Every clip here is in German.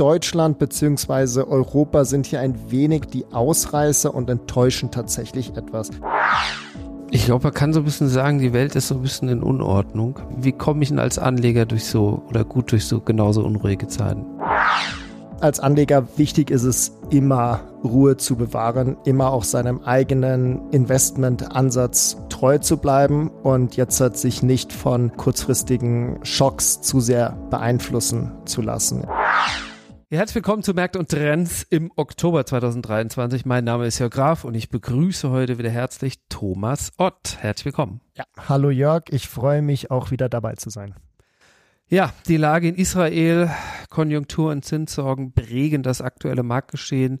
Deutschland bzw. Europa sind hier ein wenig die Ausreißer und enttäuschen tatsächlich etwas. Ich glaube, man kann so ein bisschen sagen, die Welt ist so ein bisschen in Unordnung. Wie komme ich denn als Anleger durch so oder gut durch so genauso unruhige Zeiten? Als Anleger wichtig ist es immer Ruhe zu bewahren, immer auch seinem eigenen Investmentansatz treu zu bleiben und jetzt hat sich nicht von kurzfristigen Schocks zu sehr beeinflussen zu lassen. Herzlich willkommen zu Märkte und Trends im Oktober 2023. Mein Name ist Jörg Graf und ich begrüße heute wieder herzlich Thomas Ott. Herzlich willkommen. Ja, hallo Jörg, ich freue mich auch wieder dabei zu sein. Ja, die Lage in Israel, Konjunktur und Zinssorgen prägen das aktuelle Marktgeschehen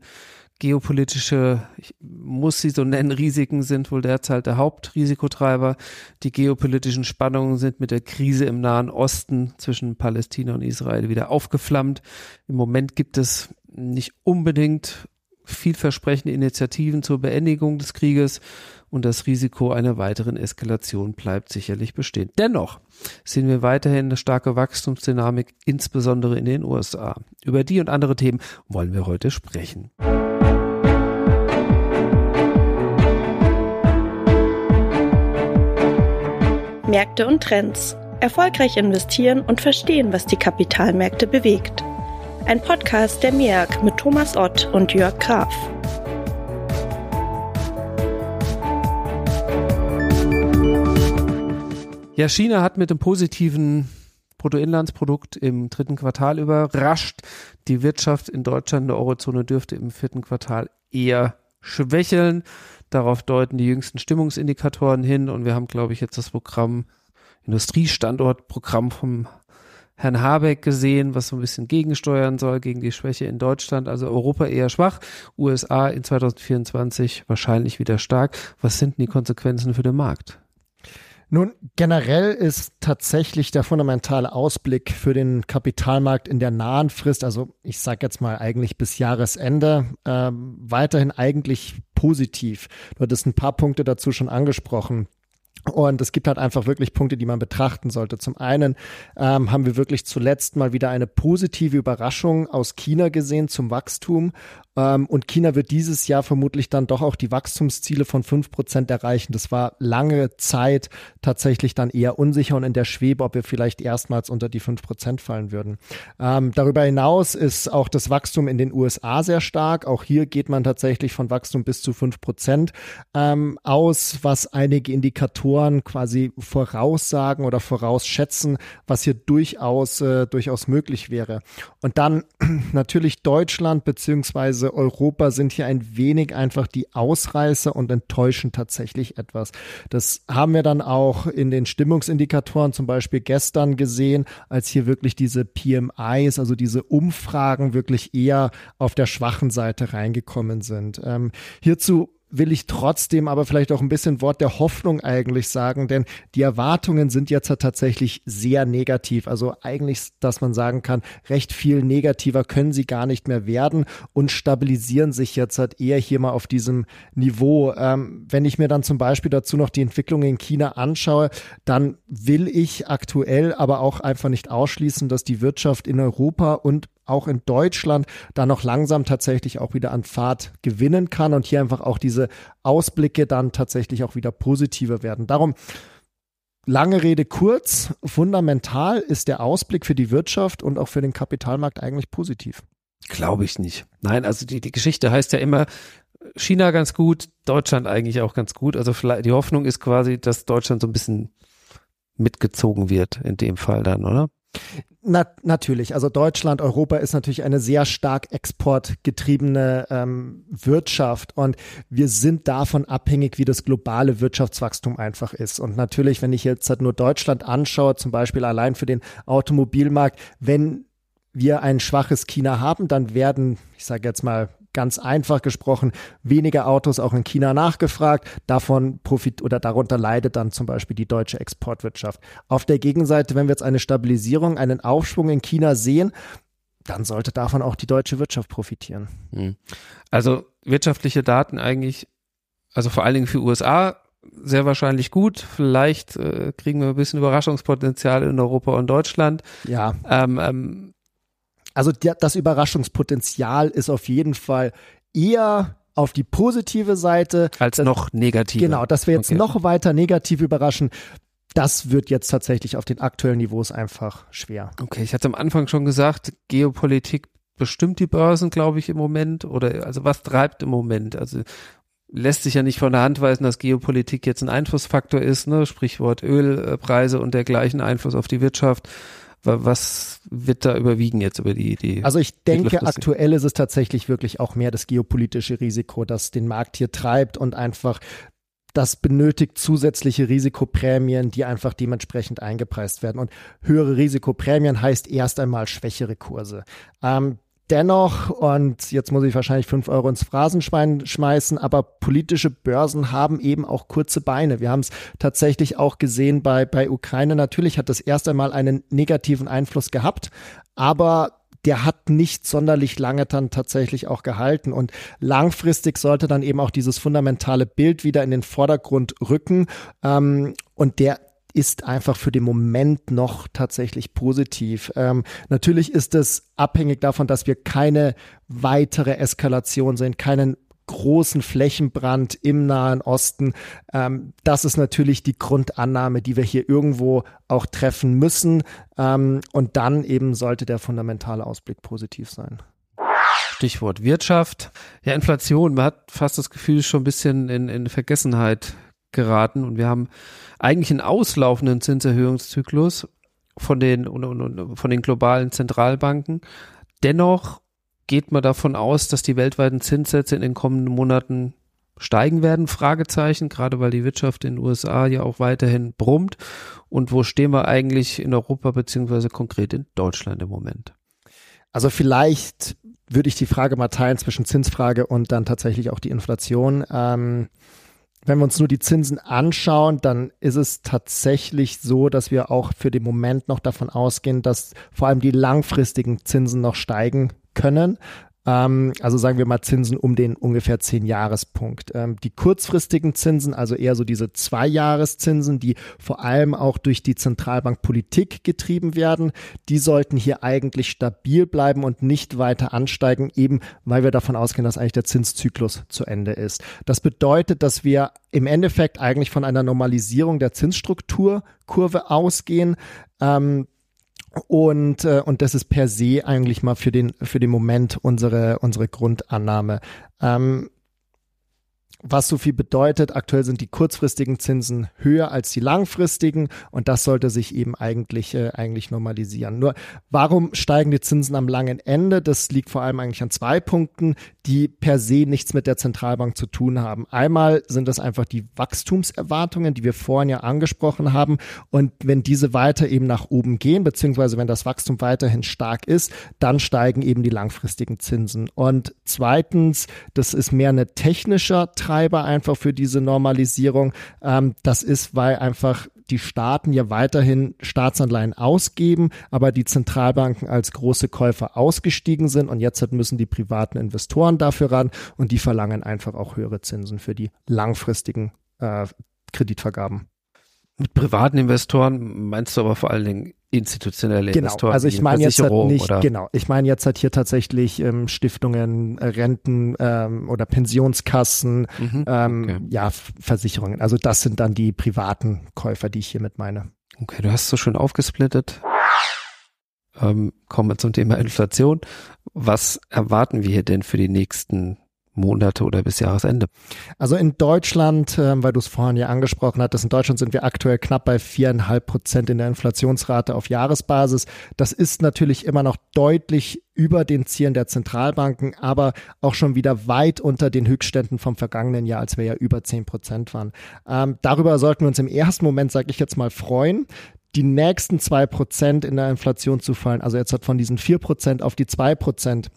geopolitische, ich muss sie so nennen, Risiken sind wohl derzeit der Hauptrisikotreiber. Die geopolitischen Spannungen sind mit der Krise im Nahen Osten zwischen Palästina und Israel wieder aufgeflammt. Im Moment gibt es nicht unbedingt vielversprechende Initiativen zur Beendigung des Krieges und das Risiko einer weiteren Eskalation bleibt sicherlich bestehen. Dennoch sehen wir weiterhin eine starke Wachstumsdynamik, insbesondere in den USA. Über die und andere Themen wollen wir heute sprechen. Märkte und Trends. Erfolgreich investieren und verstehen, was die Kapitalmärkte bewegt. Ein Podcast der MEAG mit Thomas Ott und Jörg Graf. Ja, China hat mit dem positiven Bruttoinlandsprodukt im dritten Quartal überrascht. Die Wirtschaft in Deutschland, der Eurozone dürfte im vierten Quartal eher schwächeln. Darauf deuten die jüngsten Stimmungsindikatoren hin und wir haben, glaube ich, jetzt das Programm, Industriestandortprogramm vom Herrn Habeck gesehen, was so ein bisschen gegensteuern soll gegen die Schwäche in Deutschland. Also Europa eher schwach, USA in 2024 wahrscheinlich wieder stark. Was sind denn die Konsequenzen für den Markt? Nun, generell ist tatsächlich der fundamentale Ausblick für den Kapitalmarkt in der nahen Frist, also ich sage jetzt mal eigentlich bis Jahresende, äh, weiterhin eigentlich positiv. Du hattest ein paar Punkte dazu schon angesprochen. Und es gibt halt einfach wirklich Punkte, die man betrachten sollte. Zum einen ähm, haben wir wirklich zuletzt mal wieder eine positive Überraschung aus China gesehen zum Wachstum. Ähm, und China wird dieses Jahr vermutlich dann doch auch die Wachstumsziele von fünf Prozent erreichen. Das war lange Zeit tatsächlich dann eher unsicher und in der Schwebe, ob wir vielleicht erstmals unter die fünf Prozent fallen würden. Ähm, darüber hinaus ist auch das Wachstum in den USA sehr stark. Auch hier geht man tatsächlich von Wachstum bis zu fünf Prozent ähm, aus, was einige Indikatoren quasi voraussagen oder vorausschätzen, was hier durchaus, äh, durchaus möglich wäre. Und dann natürlich Deutschland beziehungsweise Europa sind hier ein wenig einfach die Ausreißer und enttäuschen tatsächlich etwas. Das haben wir dann auch in den Stimmungsindikatoren zum Beispiel gestern gesehen, als hier wirklich diese PMIs, also diese Umfragen wirklich eher auf der schwachen Seite reingekommen sind. Ähm, hierzu will ich trotzdem aber vielleicht auch ein bisschen Wort der Hoffnung eigentlich sagen, denn die Erwartungen sind jetzt tatsächlich sehr negativ. Also eigentlich, dass man sagen kann, recht viel negativer können sie gar nicht mehr werden und stabilisieren sich jetzt halt eher hier mal auf diesem Niveau. Ähm, wenn ich mir dann zum Beispiel dazu noch die Entwicklung in China anschaue, dann will ich aktuell aber auch einfach nicht ausschließen, dass die Wirtschaft in Europa und auch in Deutschland da noch langsam tatsächlich auch wieder an Fahrt gewinnen kann und hier einfach auch diese Ausblicke dann tatsächlich auch wieder positiver werden. Darum Lange Rede kurz, fundamental ist der Ausblick für die Wirtschaft und auch für den Kapitalmarkt eigentlich positiv. Glaube ich nicht. Nein, also die, die Geschichte heißt ja immer, China ganz gut, Deutschland eigentlich auch ganz gut. Also vielleicht die Hoffnung ist quasi, dass Deutschland so ein bisschen mitgezogen wird in dem Fall dann, oder? Na, natürlich. Also Deutschland, Europa ist natürlich eine sehr stark exportgetriebene ähm, Wirtschaft und wir sind davon abhängig, wie das globale Wirtschaftswachstum einfach ist. Und natürlich, wenn ich jetzt halt nur Deutschland anschaue, zum Beispiel allein für den Automobilmarkt, wenn wir ein schwaches China haben, dann werden, ich sage jetzt mal ganz einfach gesprochen, weniger Autos auch in China nachgefragt. Davon profit oder darunter leidet dann zum Beispiel die deutsche Exportwirtschaft. Auf der Gegenseite, wenn wir jetzt eine Stabilisierung, einen Aufschwung in China sehen, dann sollte davon auch die deutsche Wirtschaft profitieren. Hm. Also wirtschaftliche Daten eigentlich, also vor allen Dingen für USA sehr wahrscheinlich gut. Vielleicht äh, kriegen wir ein bisschen Überraschungspotenzial in Europa und Deutschland. Ja. Ähm, ähm, also der, das Überraschungspotenzial ist auf jeden Fall eher auf die positive Seite. Als das, noch negativ. Genau, dass wir jetzt okay. noch weiter negativ überraschen. Das wird jetzt tatsächlich auf den aktuellen Niveaus einfach schwer. Okay, ich hatte am Anfang schon gesagt, Geopolitik bestimmt die Börsen, glaube ich, im Moment. Oder also was treibt im Moment? Also lässt sich ja nicht von der Hand weisen, dass Geopolitik jetzt ein Einflussfaktor ist, ne? Sprichwort Ölpreise und dergleichen Einfluss auf die Wirtschaft. Was wird da überwiegen jetzt über die, die Also ich denke, aktuell ist es tatsächlich wirklich auch mehr das geopolitische Risiko, das den Markt hier treibt und einfach das benötigt zusätzliche Risikoprämien, die einfach dementsprechend eingepreist werden. Und höhere Risikoprämien heißt erst einmal schwächere Kurse. Ähm, dennoch, und jetzt muss ich wahrscheinlich fünf Euro ins Phrasenschwein schmeißen, aber politische Börsen haben eben auch kurze Beine. Wir haben es tatsächlich auch gesehen bei, bei Ukraine. Natürlich hat das erst einmal einen negativen Einfluss gehabt, aber der hat nicht sonderlich lange dann tatsächlich auch gehalten. Und langfristig sollte dann eben auch dieses fundamentale Bild wieder in den Vordergrund rücken. Ähm, und der ist einfach für den Moment noch tatsächlich positiv. Ähm, natürlich ist es abhängig davon, dass wir keine weitere Eskalation sehen, keinen großen Flächenbrand im Nahen Osten. Ähm, das ist natürlich die Grundannahme, die wir hier irgendwo auch treffen müssen. Ähm, und dann eben sollte der fundamentale Ausblick positiv sein. Stichwort Wirtschaft. Ja, Inflation. Man hat fast das Gefühl, schon ein bisschen in, in Vergessenheit geraten und wir haben eigentlich einen auslaufenden Zinserhöhungszyklus von den, von den globalen Zentralbanken. Dennoch geht man davon aus, dass die weltweiten Zinssätze in den kommenden Monaten steigen werden? Fragezeichen, gerade weil die Wirtschaft in den USA ja auch weiterhin brummt. Und wo stehen wir eigentlich in Europa beziehungsweise konkret in Deutschland im Moment? Also vielleicht würde ich die Frage mal teilen zwischen Zinsfrage und dann tatsächlich auch die Inflation. Ähm, wenn wir uns nur die Zinsen anschauen, dann ist es tatsächlich so, dass wir auch für den Moment noch davon ausgehen, dass vor allem die langfristigen Zinsen noch steigen können. Ähm, also sagen wir mal Zinsen um den ungefähr 10 Jahrespunkt. Ähm, die kurzfristigen Zinsen, also eher so diese Zwei-Jahres-Zinsen, die vor allem auch durch die Zentralbankpolitik getrieben werden, die sollten hier eigentlich stabil bleiben und nicht weiter ansteigen, eben weil wir davon ausgehen, dass eigentlich der Zinszyklus zu Ende ist. Das bedeutet, dass wir im Endeffekt eigentlich von einer Normalisierung der Zinsstrukturkurve ausgehen. Ähm, und, äh, und das ist per se eigentlich mal für den, für den Moment unsere, unsere Grundannahme. Ähm, was so viel bedeutet, aktuell sind die kurzfristigen Zinsen höher als die langfristigen und das sollte sich eben eigentlich, äh, eigentlich normalisieren. Nur warum steigen die Zinsen am langen Ende? Das liegt vor allem eigentlich an zwei Punkten, die per se nichts mit der Zentralbank zu tun haben. Einmal sind das einfach die Wachstumserwartungen, die wir vorhin ja angesprochen haben und wenn diese weiter eben nach oben gehen, beziehungsweise wenn das Wachstum weiterhin stark ist, dann steigen eben die langfristigen Zinsen. Und zweitens, das ist mehr eine technischer Trend, Antreiber einfach für diese Normalisierung. Ähm, das ist, weil einfach die Staaten ja weiterhin Staatsanleihen ausgeben, aber die Zentralbanken als große Käufer ausgestiegen sind und jetzt müssen die privaten Investoren dafür ran und die verlangen einfach auch höhere Zinsen für die langfristigen äh, Kreditvergaben. Mit privaten Investoren meinst du aber vor allen Dingen institutionelle genau. Investoren. Also ich meine jetzt halt nicht, oder? genau, ich meine jetzt halt hier tatsächlich ähm, Stiftungen, äh, Renten ähm, oder Pensionskassen, mhm, ähm, okay. ja, Versicherungen. Also das sind dann die privaten Käufer, die ich hiermit meine. Okay, du hast so schön aufgesplittet. Ähm, kommen wir zum Thema Inflation. Was erwarten wir hier denn für die nächsten Monate oder bis Jahresende? Also in Deutschland, äh, weil du es vorhin ja angesprochen hattest, in Deutschland sind wir aktuell knapp bei viereinhalb Prozent in der Inflationsrate auf Jahresbasis. Das ist natürlich immer noch deutlich über den Zielen der Zentralbanken, aber auch schon wieder weit unter den Höchstständen vom vergangenen Jahr, als wir ja über zehn Prozent waren. Ähm, darüber sollten wir uns im ersten Moment, sage ich jetzt mal, freuen die nächsten zwei Prozent in der Inflation zu fallen, also jetzt hat von diesen vier Prozent auf die zwei Prozent, ähm,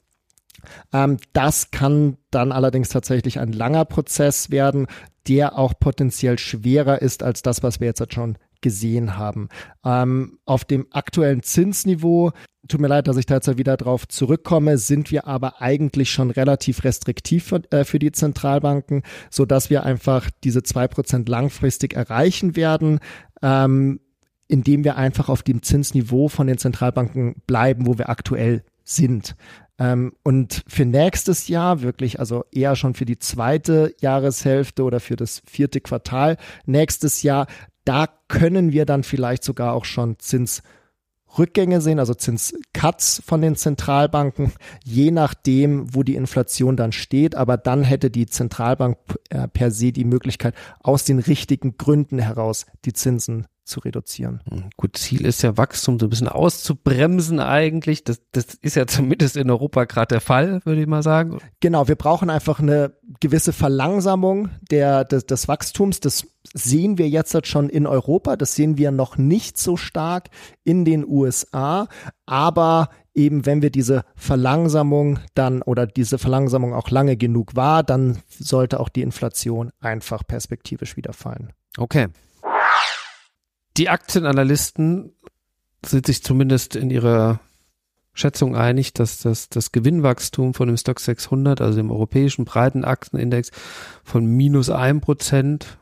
das kann dann allerdings tatsächlich ein langer Prozess werden, der auch potenziell schwerer ist als das, was wir jetzt schon gesehen haben. Ähm, auf dem aktuellen Zinsniveau, tut mir leid, dass ich da jetzt wieder drauf zurückkomme, sind wir aber eigentlich schon relativ restriktiv für, äh, für die Zentralbanken, so dass wir einfach diese zwei Prozent langfristig erreichen werden. Ähm, indem wir einfach auf dem Zinsniveau von den Zentralbanken bleiben, wo wir aktuell sind. Ähm, und für nächstes Jahr wirklich, also eher schon für die zweite Jahreshälfte oder für das vierte Quartal nächstes Jahr, da können wir dann vielleicht sogar auch schon Zinsrückgänge sehen, also Zinscuts von den Zentralbanken, je nachdem, wo die Inflation dann steht. Aber dann hätte die Zentralbank äh, per se die Möglichkeit, aus den richtigen Gründen heraus die Zinsen zu reduzieren. Hm, gut, Ziel ist ja Wachstum so ein bisschen auszubremsen eigentlich. Das, das ist ja zumindest in Europa gerade der Fall, würde ich mal sagen. Genau, wir brauchen einfach eine gewisse Verlangsamung der, des, des Wachstums. Das sehen wir jetzt halt schon in Europa. Das sehen wir noch nicht so stark in den USA. Aber eben wenn wir diese Verlangsamung dann oder diese Verlangsamung auch lange genug war, dann sollte auch die Inflation einfach perspektivisch wieder fallen. Okay. Die Aktienanalysten sind sich zumindest in ihrer Schätzung einig, dass das, das Gewinnwachstum von dem Stock 600, also dem europäischen breiten Aktienindex, von minus ein Prozent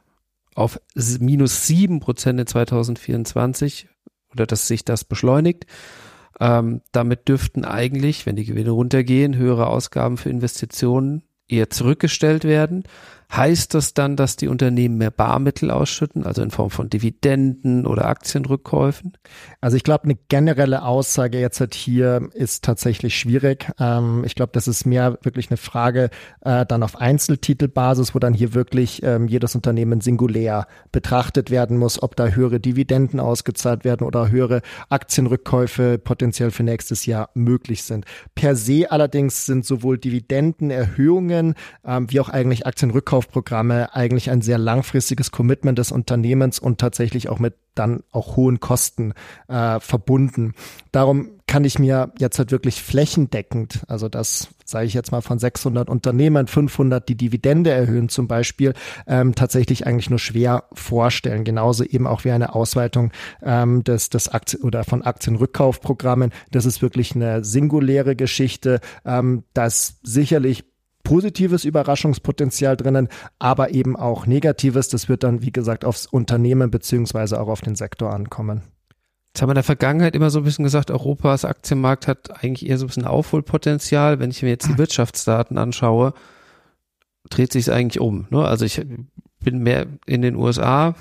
auf minus sieben Prozent in 2024 oder dass sich das beschleunigt. Ähm, damit dürften eigentlich, wenn die Gewinne runtergehen, höhere Ausgaben für Investitionen eher zurückgestellt werden. Heißt das dann, dass die Unternehmen mehr Barmittel ausschütten, also in Form von Dividenden oder Aktienrückkäufen? Also ich glaube, eine generelle Aussage jetzt halt hier ist tatsächlich schwierig. Ähm, ich glaube, das ist mehr wirklich eine Frage äh, dann auf Einzeltitelbasis, wo dann hier wirklich ähm, jedes Unternehmen singulär betrachtet werden muss, ob da höhere Dividenden ausgezahlt werden oder höhere Aktienrückkäufe potenziell für nächstes Jahr möglich sind. Per se allerdings sind sowohl Dividendenerhöhungen ähm, wie auch eigentlich Aktienrückkäufe Ankaufprogramme eigentlich ein sehr langfristiges Commitment des Unternehmens und tatsächlich auch mit dann auch hohen Kosten äh, verbunden. Darum kann ich mir jetzt halt wirklich flächendeckend, also das sage ich jetzt mal von 600 Unternehmen, 500 die Dividende erhöhen zum Beispiel, ähm, tatsächlich eigentlich nur schwer vorstellen. Genauso eben auch wie eine Ausweitung ähm, des, des Aktien oder von Aktienrückkaufprogrammen. Das ist wirklich eine singuläre Geschichte. Ähm, das sicherlich positives Überraschungspotenzial drinnen, aber eben auch negatives. Das wird dann, wie gesagt, aufs Unternehmen beziehungsweise auch auf den Sektor ankommen. Jetzt haben wir in der Vergangenheit immer so ein bisschen gesagt, Europas Aktienmarkt hat eigentlich eher so ein bisschen Aufholpotenzial. Wenn ich mir jetzt die Wirtschaftsdaten anschaue, dreht sich es eigentlich um. Ne? Also ich bin mehr in den USA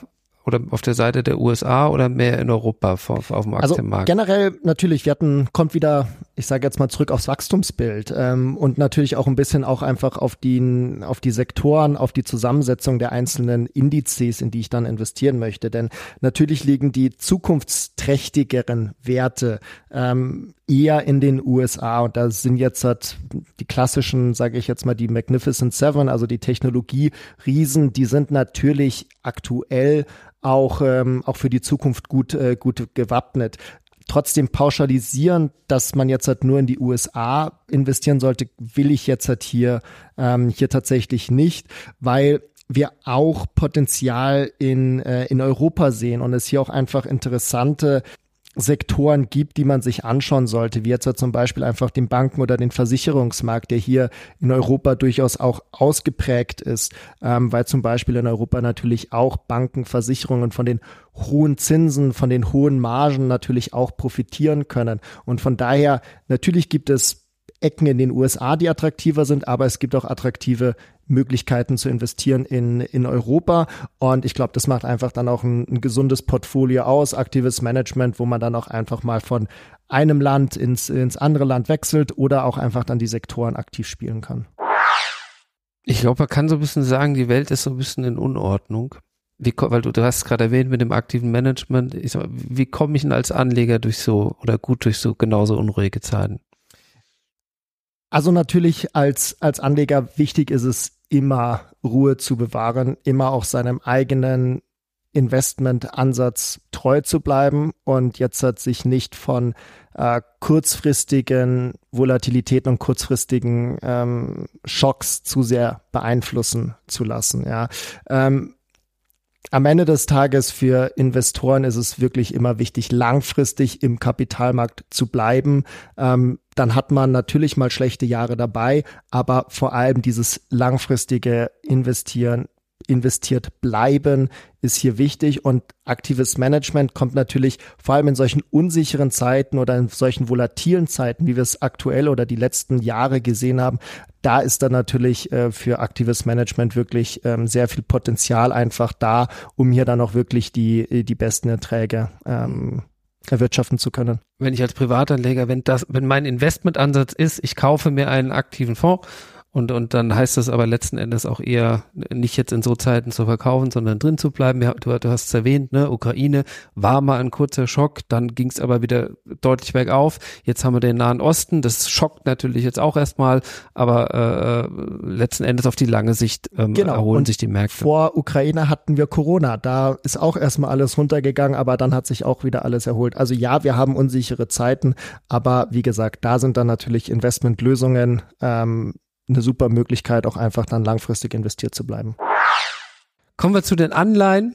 oder auf der Seite der USA oder mehr in Europa auf, auf dem also Aktienmarkt? Also generell natürlich, wir hatten, kommt wieder, ich sage jetzt mal zurück aufs Wachstumsbild ähm, und natürlich auch ein bisschen auch einfach auf die, auf die Sektoren, auf die Zusammensetzung der einzelnen Indizes, in die ich dann investieren möchte. Denn natürlich liegen die zukunftsträchtigeren Werte ähm, eher in den USA und da sind jetzt halt die klassischen, sage ich jetzt mal, die Magnificent Seven, also die Technologie-Riesen, die sind natürlich aktuell auch, ähm, auch für die Zukunft gut, äh, gut gewappnet. Trotzdem pauschalisieren, dass man jetzt halt nur in die USA investieren sollte, will ich jetzt halt hier, ähm, hier tatsächlich nicht, weil wir auch Potenzial in, äh, in Europa sehen und es hier auch einfach interessante Sektoren gibt, die man sich anschauen sollte, wie jetzt zum Beispiel einfach den Banken- oder den Versicherungsmarkt, der hier in Europa durchaus auch ausgeprägt ist, ähm, weil zum Beispiel in Europa natürlich auch Banken, Versicherungen von den hohen Zinsen, von den hohen Margen natürlich auch profitieren können. Und von daher, natürlich gibt es Ecken in den USA, die attraktiver sind, aber es gibt auch attraktive Möglichkeiten zu investieren in, in Europa. Und ich glaube, das macht einfach dann auch ein, ein, gesundes Portfolio aus, aktives Management, wo man dann auch einfach mal von einem Land ins, ins andere Land wechselt oder auch einfach dann die Sektoren aktiv spielen kann. Ich glaube, man kann so ein bisschen sagen, die Welt ist so ein bisschen in Unordnung. Wie, weil du, du hast gerade erwähnt mit dem aktiven Management, ich sag, wie komme ich denn als Anleger durch so oder gut durch so genauso unruhige Zeiten? Also natürlich als, als Anleger wichtig ist es immer Ruhe zu bewahren, immer auch seinem eigenen Investmentansatz treu zu bleiben und jetzt hat sich nicht von äh, kurzfristigen Volatilitäten und kurzfristigen ähm, Schocks zu sehr beeinflussen zu lassen. Ja. Ähm, am Ende des Tages für Investoren ist es wirklich immer wichtig, langfristig im Kapitalmarkt zu bleiben. Ähm, dann hat man natürlich mal schlechte Jahre dabei, aber vor allem dieses langfristige Investieren investiert bleiben, ist hier wichtig und aktives Management kommt natürlich vor allem in solchen unsicheren Zeiten oder in solchen volatilen Zeiten, wie wir es aktuell oder die letzten Jahre gesehen haben, da ist dann natürlich äh, für aktives Management wirklich ähm, sehr viel Potenzial einfach da, um hier dann auch wirklich die, die besten Erträge ähm, erwirtschaften zu können. Wenn ich als Privatanleger, wenn das, wenn mein Investmentansatz ist, ich kaufe mir einen aktiven Fonds und, und dann heißt das aber letzten Endes auch eher, nicht jetzt in so Zeiten zu verkaufen, sondern drin zu bleiben. Du, du hast es erwähnt, ne? Ukraine war mal ein kurzer Schock, dann ging es aber wieder deutlich bergauf. Jetzt haben wir den Nahen Osten, das schockt natürlich jetzt auch erstmal, aber äh, letzten Endes auf die lange Sicht ähm, genau. erholen und sich die Märkte. Vor Ukraine hatten wir Corona, da ist auch erstmal alles runtergegangen, aber dann hat sich auch wieder alles erholt. Also ja, wir haben unsichere Zeiten, aber wie gesagt, da sind dann natürlich Investmentlösungen ähm, eine super Möglichkeit, auch einfach dann langfristig investiert zu bleiben. Kommen wir zu den Anleihen.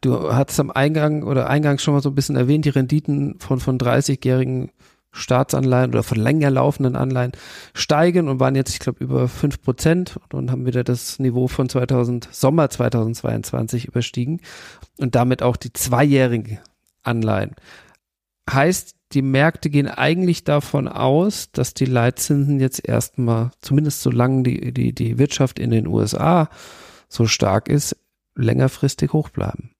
Du hast am Eingang oder eingangs schon mal so ein bisschen erwähnt, die Renditen von, von 30-jährigen Staatsanleihen oder von länger laufenden Anleihen steigen und waren jetzt, ich glaube, über fünf Prozent und haben wieder das Niveau von 2000, Sommer 2022 überstiegen und damit auch die zweijährigen Anleihen. Heißt, die Märkte gehen eigentlich davon aus, dass die Leitzinsen jetzt erstmal, zumindest solange die, die, die Wirtschaft in den USA so stark ist, längerfristig hoch bleiben.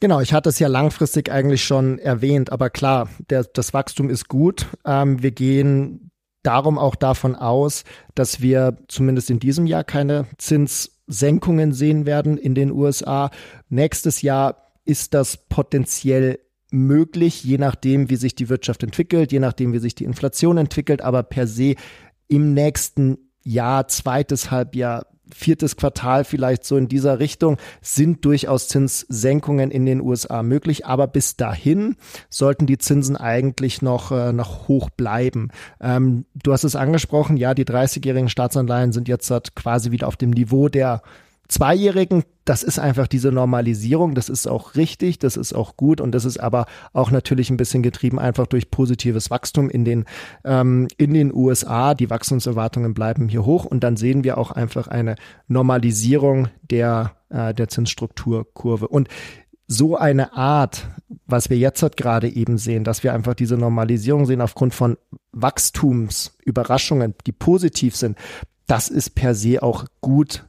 Genau, ich hatte es ja langfristig eigentlich schon erwähnt, aber klar, der, das Wachstum ist gut. Ähm, wir gehen darum auch davon aus, dass wir zumindest in diesem Jahr keine Zinssenkungen sehen werden in den USA. Nächstes Jahr ist das potenziell möglich, je nachdem, wie sich die Wirtschaft entwickelt, je nachdem, wie sich die Inflation entwickelt, aber per se im nächsten Jahr, zweites Halbjahr, viertes Quartal vielleicht so in dieser Richtung sind durchaus Zinssenkungen in den USA möglich, aber bis dahin sollten die Zinsen eigentlich noch, äh, noch hoch bleiben. Ähm, du hast es angesprochen, ja, die 30-jährigen Staatsanleihen sind jetzt quasi wieder auf dem Niveau der Zweijährigen, das ist einfach diese Normalisierung, das ist auch richtig, das ist auch gut und das ist aber auch natürlich ein bisschen getrieben einfach durch positives Wachstum in den, ähm, in den USA. Die Wachstumserwartungen bleiben hier hoch und dann sehen wir auch einfach eine Normalisierung der, äh, der Zinsstrukturkurve. Und so eine Art, was wir jetzt halt gerade eben sehen, dass wir einfach diese Normalisierung sehen aufgrund von Wachstumsüberraschungen, die positiv sind, das ist per se auch gut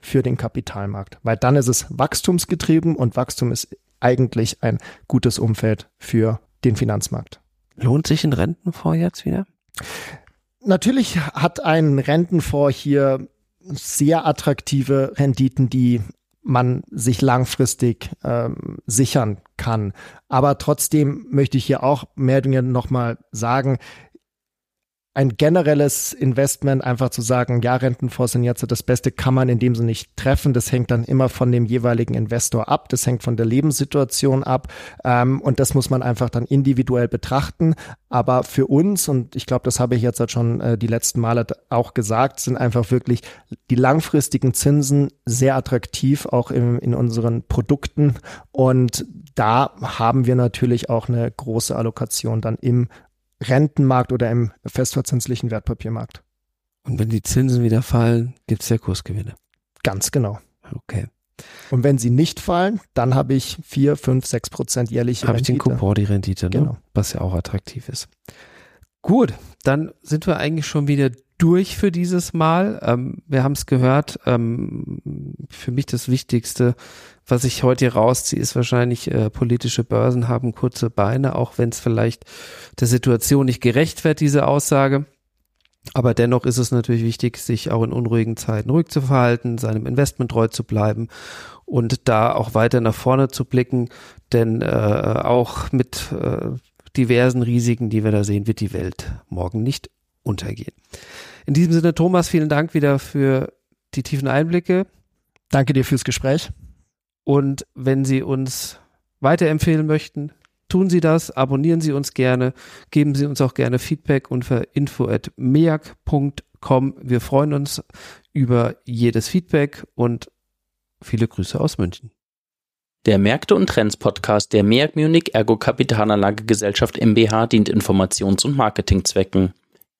für den Kapitalmarkt, weil dann ist es wachstumsgetrieben und Wachstum ist eigentlich ein gutes Umfeld für den Finanzmarkt. Lohnt sich ein Rentenfonds jetzt wieder? Natürlich hat ein Rentenfonds hier sehr attraktive Renditen, die man sich langfristig ähm, sichern kann. Aber trotzdem möchte ich hier auch mehr oder nochmal sagen, ein generelles Investment, einfach zu sagen, ja, Rentenfonds sind jetzt das Beste, kann man in dem Sinne nicht treffen. Das hängt dann immer von dem jeweiligen Investor ab. Das hängt von der Lebenssituation ab. Ähm, und das muss man einfach dann individuell betrachten. Aber für uns, und ich glaube, das habe ich jetzt halt schon äh, die letzten Male auch gesagt, sind einfach wirklich die langfristigen Zinsen sehr attraktiv, auch im, in unseren Produkten. Und da haben wir natürlich auch eine große Allokation dann im Rentenmarkt oder im festverzinslichen Wertpapiermarkt. Und wenn die Zinsen wieder fallen, gibt es ja Kursgewinne. Ganz genau. Okay. Und wenn sie nicht fallen, dann habe ich vier, fünf, sechs Prozent jährliche Habe ich den Coupon, die Rendite, ne? genau. was ja auch attraktiv ist. Gut, dann sind wir eigentlich schon wieder durch für dieses Mal. Ähm, wir haben es gehört. Ähm, für mich das Wichtigste, was ich heute hier rausziehe, ist wahrscheinlich, äh, politische Börsen haben kurze Beine, auch wenn es vielleicht der Situation nicht gerecht wird, diese Aussage. Aber dennoch ist es natürlich wichtig, sich auch in unruhigen Zeiten ruhig zu verhalten, seinem Investment treu zu bleiben und da auch weiter nach vorne zu blicken, denn äh, auch mit äh, diversen Risiken, die wir da sehen, wird die Welt morgen nicht untergehen. In diesem Sinne, Thomas, vielen Dank wieder für die tiefen Einblicke. Danke dir fürs Gespräch. Und wenn Sie uns weiterempfehlen möchten, tun Sie das, abonnieren Sie uns gerne, geben Sie uns auch gerne Feedback unter info@meag.com. Wir freuen uns über jedes Feedback und viele Grüße aus München. Der Märkte und Trends Podcast der MEAG Munich Ergo Kapitalanlage Gesellschaft MBH dient Informations- und Marketingzwecken.